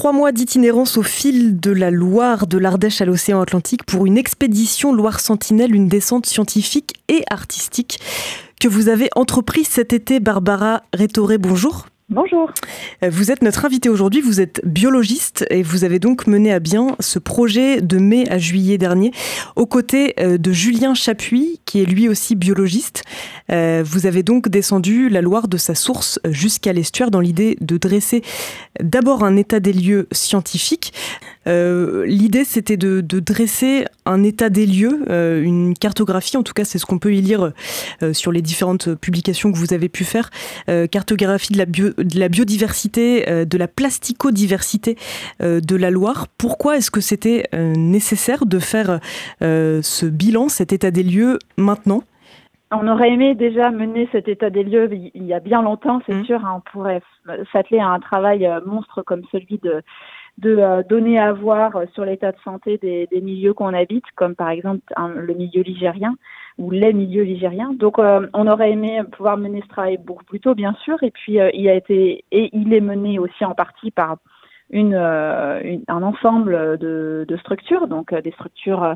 Trois mois d'itinérance au fil de la Loire, de l'Ardèche à l'océan Atlantique pour une expédition Loire-Sentinelle, une descente scientifique et artistique que vous avez entreprise cet été. Barbara Rétoré, bonjour. Bonjour. Vous êtes notre invité aujourd'hui, vous êtes biologiste et vous avez donc mené à bien ce projet de mai à juillet dernier aux côtés euh, de Julien Chapuis, qui est lui aussi biologiste. Euh, vous avez donc descendu la Loire de sa source jusqu'à l'estuaire dans l'idée de dresser d'abord un état des lieux scientifique. L'idée c'était de, dresser un état des lieux, une cartographie, en tout cas c'est ce qu'on peut y lire sur les différentes publications que vous avez pu faire, cartographie de la bio de la biodiversité, euh, de la plasticodiversité euh, de la Loire. Pourquoi est-ce que c'était euh, nécessaire de faire ce bilan, cet état des lieux maintenant? On aurait aimé déjà mener cet état des lieux il y a bien longtemps, c'est mmh. sûr. Hein, on pourrait s'atteler à un travail monstre comme celui de, de donner à voir sur l'état de santé des, milieux qu'on habite, comme par exemple le milieu ligérien ou les milieux ligériens. Donc, euh, on aurait aimé pouvoir mener ce travail beaucoup plus tôt, bien sûr. Et puis, euh, il a été et il est mené aussi en partie par une, euh, un ensemble de, de, structures, donc des structures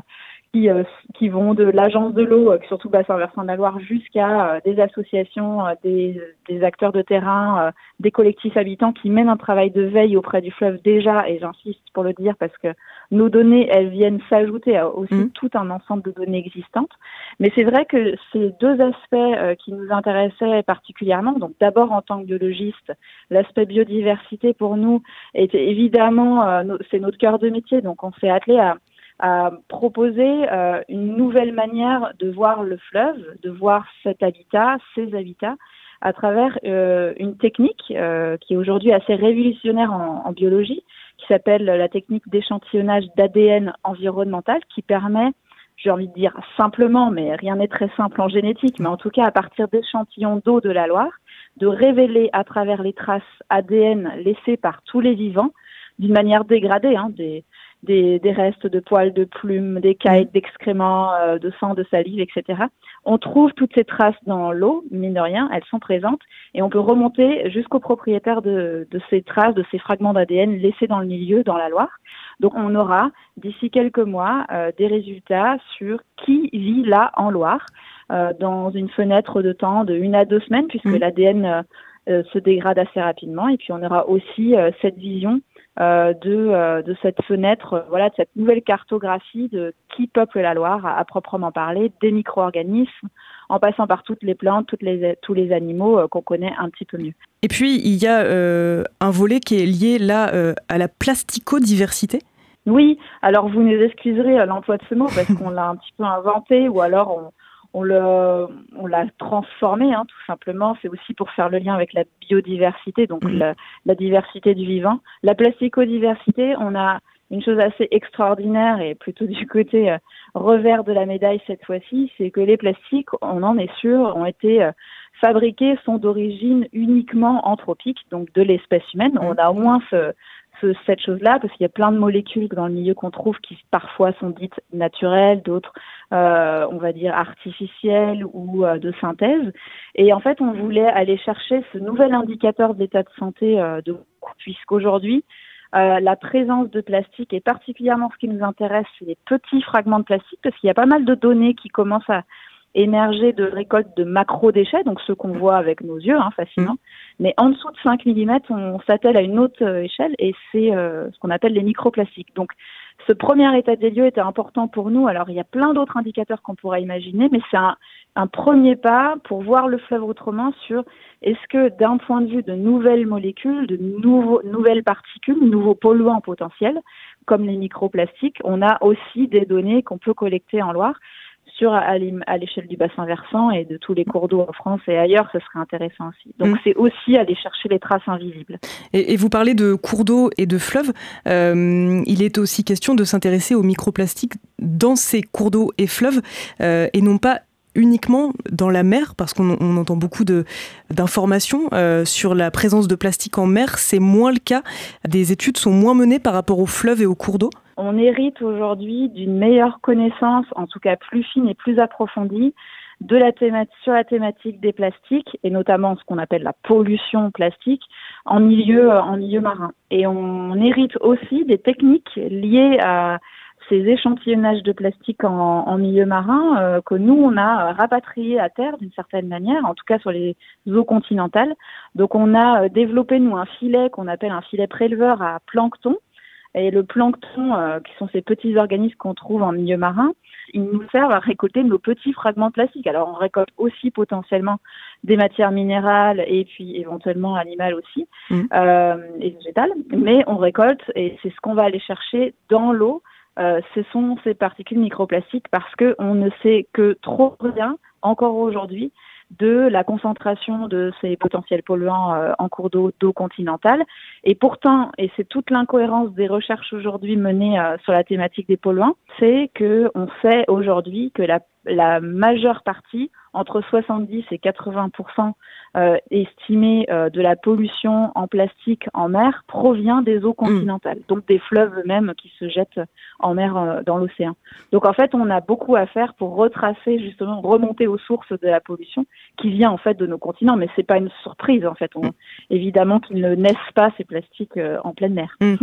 qui, qui vont de l'agence de l'eau, surtout bassin versant de la Loire, jusqu'à des associations, des, des, acteurs de terrain, des collectifs habitants qui mènent un travail de veille auprès du fleuve déjà, et j'insiste pour le dire parce que nos données, elles viennent s'ajouter à aussi mmh. tout un ensemble de données existantes. Mais c'est vrai que ces deux aspects euh, qui nous intéressaient particulièrement, donc d'abord en tant que biologiste, l'aspect biodiversité pour nous était évidemment, euh, c'est notre cœur de métier, donc on s'est attelé à, à proposer euh, une nouvelle manière de voir le fleuve, de voir cet habitat, ces habitats, à travers une technique qui est aujourd'hui assez révolutionnaire en, en biologie, qui s'appelle la technique d'échantillonnage d'ADN environnemental, qui permet j'ai envie de dire simplement, mais rien n'est très simple en génétique, mais en tout cas à partir d'échantillons d'eau de la Loire, de révéler à travers les traces ADN laissées par tous les vivants, d'une manière dégradée, hein, des, des, des, restes de poils, de plumes, des cailles, d'excréments, euh, de sang, de salive, etc. On trouve toutes ces traces dans l'eau, mine de rien, elles sont présentes, et on peut remonter jusqu'au propriétaire de, de, ces traces, de ces fragments d'ADN laissés dans le milieu, dans la Loire. Donc on aura d'ici quelques mois euh, des résultats sur qui vit là en Loire, euh, dans une fenêtre de temps de une à deux semaines, puisque mmh. l'ADN se dégrade assez rapidement, et puis on aura aussi cette vision euh, de, euh, de cette fenêtre, euh, voilà, de cette nouvelle cartographie de qui peuple la Loire à, proprement parler, des micro-organismes, en passant par toutes les plantes, toutes les, tous les animaux qu'on connaît un petit peu mieux. Et puis, il y a un volet qui est lié là à la plasticodiversité? Oui, alors vous nous excuserez l'emploi de ce mot parce qu'on l'a un petit peu inventé ou alors on, on l'a on l'a transformé hein, tout simplement. C'est aussi pour faire le lien avec la biodiversité, donc la, diversité du vivant. La plasticodiversité, on a une chose assez extraordinaire et plutôt du côté euh, revers de la médaille cette fois-ci, c'est que les plastiques, on en est sûr, ont été euh, fabriqués, sont d'origine uniquement anthropique, donc de l'espèce humaine. On a au moins ce, cette chose-là, parce qu'il y a plein de molécules dans le milieu qu'on trouve qui parfois sont dites naturelles, d'autres, euh, on va dire, artificielles ou euh, de synthèse. Et en fait, on voulait aller chercher ce nouvel indicateur d'état de santé euh, de puisqu'aujourd'hui, euh, la présence de plastique et particulièrement ce qui nous intéresse, c'est les petits fragments de plastique, parce qu'il y a pas mal de données qui commencent à émerger de récoltes de macro-déchets, donc ceux qu'on voit avec nos yeux hein, facilement. Mmh. Mais en dessous de 5 mm, on s'attelle à une autre euh, échelle et c'est euh, ce qu'on appelle les microplastiques. Donc ce premier état des lieux était important pour nous. Alors il y a plein d'autres indicateurs qu'on pourrait imaginer, mais c'est un, un, premier pas pour voir le fleuve autrement sur est-ce que d'un point de vue de nouvelles molécules, de nouveaux, nouvelles particules, nouveaux polluants potentiels, comme les microplastiques, on a aussi des données qu'on peut collecter en Loire sur à l'échelle du bassin versant et de tous les cours d'eau en France et ailleurs, ce serait intéressant aussi. Donc mm. c'est aussi aller chercher les traces invisibles. Et, vous parlez de cours d'eau et de fleuves. Euh, il est aussi question de s'intéresser aux microplastiques dans ces cours d'eau et fleuves euh, et non pas uniquement dans la mer, parce qu'on entend beaucoup d'informations euh, sur la présence de plastique en mer. C'est moins le cas. Des études sont moins menées par rapport aux fleuves et aux cours d'eau on hérite aujourd'hui d'une meilleure connaissance, en tout cas plus fine et plus approfondie, de la thématique, sur la thématique des plastiques et notamment ce qu'on appelle la pollution plastique. en milieu, en milieu marin. Et on hérite aussi des techniques liées à ces échantillonnages de plastique en, milieu marin euh, que nous, on a rapatriés à terre d'une certaine manière, en tout cas sur les eaux continentales. Donc on a euh, développé, nous, un filet qu'on appelle un filet préleveur à plancton. Et le plancton, euh, qui sont ces petits organismes qu'on trouve en milieu marin, ils nous servent à récolter nos petits fragments de plastique. Alors on récolte aussi potentiellement des matières minérales et puis éventuellement animales aussi mmh. et végétales, mais on récolte et c'est ce qu'on va aller chercher dans l'eau euh, ce sont ces particules microplastiques parce qu'on ne sait que trop rien encore aujourd'hui de la concentration de ces potentiels polluants euh, en cours d'eau d'eau continentale. Et pourtant, et c'est toute l'incohérence des recherches aujourd'hui menées euh, sur la thématique des polluants, c'est que on sait aujourd'hui que la, la majeure partie entre 70 et 80% euh, estimé euh, de la pollution en plastique en mer provient des eaux continentales, donc des fleuves eux-mêmes qui se jettent en mer euh, dans l'océan. Donc en fait, on a beaucoup à faire pour retracer justement, remonter aux sources de la pollution qui vient en fait de nos continents, mais c'est pas une surprise en fait. On, évidemment qu'ils ne naissent pas ces plastiques en pleine mer. Mm.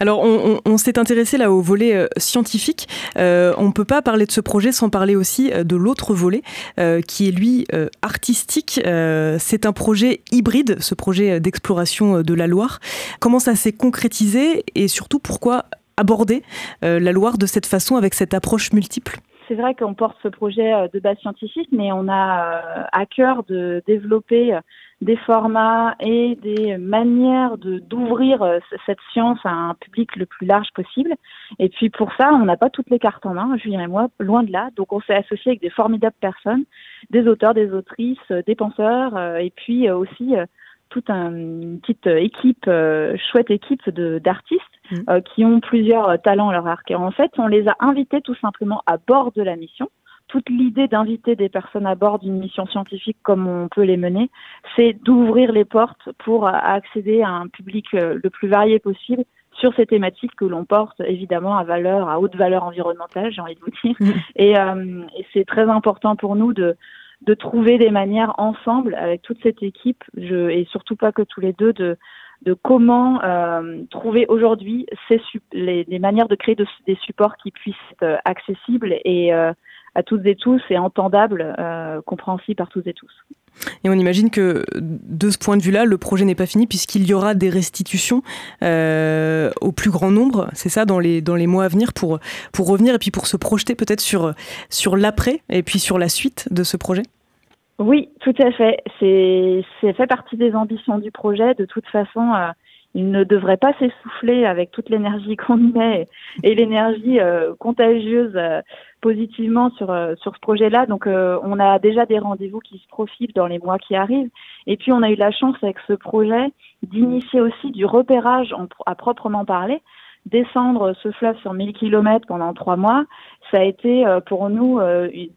Alors on, on s'est intéressé là au volet scientifique. on ne peut pas parler de ce projet sans parler aussi de l'autre volet euh, qui est lui euh, artistique. Euh, c'est un projet hybride, ce projet d'exploration de la Loire. Comment ça s'est concrétisé et surtout pourquoi aborder la Loire de cette façon avec cette approche multiple? C'est vrai qu'on porte ce projet de base scientifique, mais on a à cœur de développer des formats et des manières de d'ouvrir euh, cette science à un public le plus large possible. Et puis pour ça, on n'a pas toutes les cartes en main, Julien et moi, loin de là. Donc on s'est associé avec des formidables personnes, des auteurs, des autrices, euh, des penseurs, euh, et puis aussi toute une petite équipe, chouette équipe d'artistes mmh. qui ont plusieurs talents à leur arc. Et en fait, on les a invités tout simplement à bord de la mission toute l'idée d'inviter des personnes à bord d'une mission scientifique comme on peut les mener, c'est d'ouvrir les portes pour accéder à un public euh, le plus varié possible sur ces thématiques que l'on porte évidemment à valeur, à haute valeur environnementale, j'ai envie de vous dire. Mmh. Euh, et, c'est très important pour nous de, de trouver des manières ensemble avec toute cette équipe, je, et surtout pas que tous les deux, de, comment euh, trouver aujourd'hui les, les, manières de créer des supports qui puissent être accessibles et à toutes et tous et entendable, euh, compréhensible par toutes et tous. Et on imagine que de ce point de vue-là, le projet n'est pas fini puisqu'il y aura des restitutions euh, au plus grand nombre, c'est ça, dans les, dans les mois à venir pour, pour revenir et puis pour se projeter peut-être sur, sur l'après et puis sur la suite de ce projet? Oui, tout à fait. C'est fait partie des ambitions du projet. De toute façon, euh, il ne devrait pas s'essouffler avec toute l'énergie qu'on y met et, l'énergie euh, contagieuse positivement sur euh, sur ce projet-là. Donc on a déjà des rendez-vous qui se profilent dans les mois qui arrivent. Et puis on a eu la chance avec ce projet d'initier aussi du repérage à proprement parler. Descendre ce fleuve sur 1000 km pendant trois mois, ça a été pour nous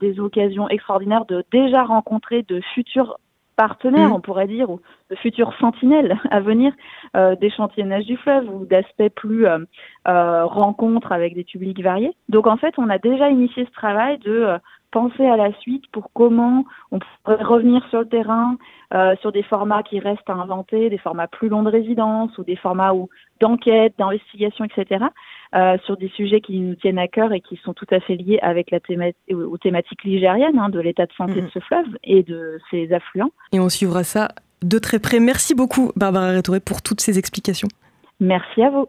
des occasions extraordinaires de déjà rencontrer de futurs partenaires, mm. on pourrait dire, ou de futures sentinelles à venir euh, d'échantillonnage du fleuve ou d'aspects plus euh, euh, rencontres avec des publics variés. Donc en fait, on a déjà initié ce travail de euh, penser à la suite pour comment on pourrait revenir sur le terrain, euh, sur des formats qui restent à inventer, des formats plus longs de résidence ou des formats d'enquête, d'investigation, etc., euh, sur des sujets qui nous tiennent à cœur et qui sont tout à fait liés avec la thématique, aux thématiques ligériennes, hein, de l'état de santé de ce fleuve et de ses affluents. Et on suivra ça de très près. Merci beaucoup, Barbara Rétoré, pour toutes ces explications. Merci à vous.